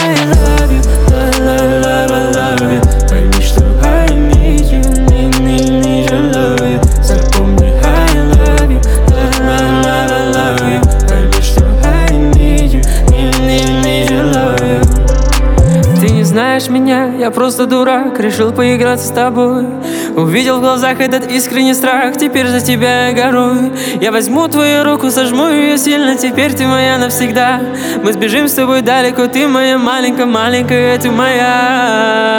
I знаешь меня, я просто дурак Решил поиграться с тобой. Увидел в глазах этот искренний страх Теперь за тебя я горую Я возьму твою руку, сожму ее сильно Теперь ты моя навсегда. Мы сбежим с тобой далеко Ты моя маленькая, маленькая, ты моя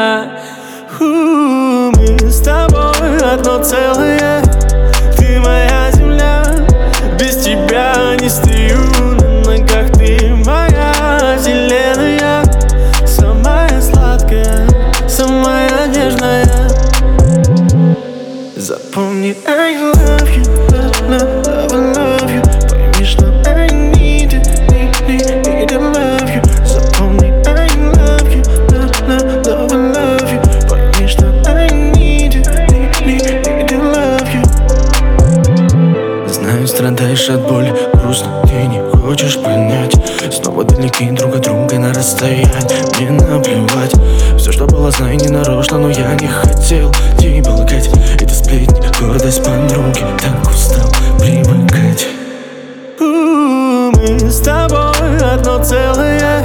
страдаешь от боли, грустно, ты не хочешь понять. Снова далеки друг от друга на расстоянии. Мне наплевать, все, что было, знаю, не нарочно Но я не хотел тебя лгать Это сплетни, гордость подруги Так устал привыкать. Мы с тобой одно целое.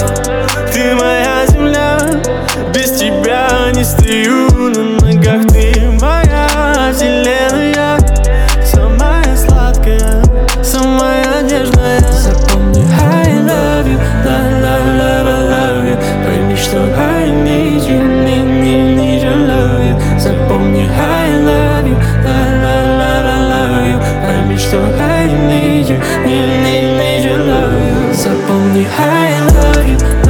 Ты моя high, I love you.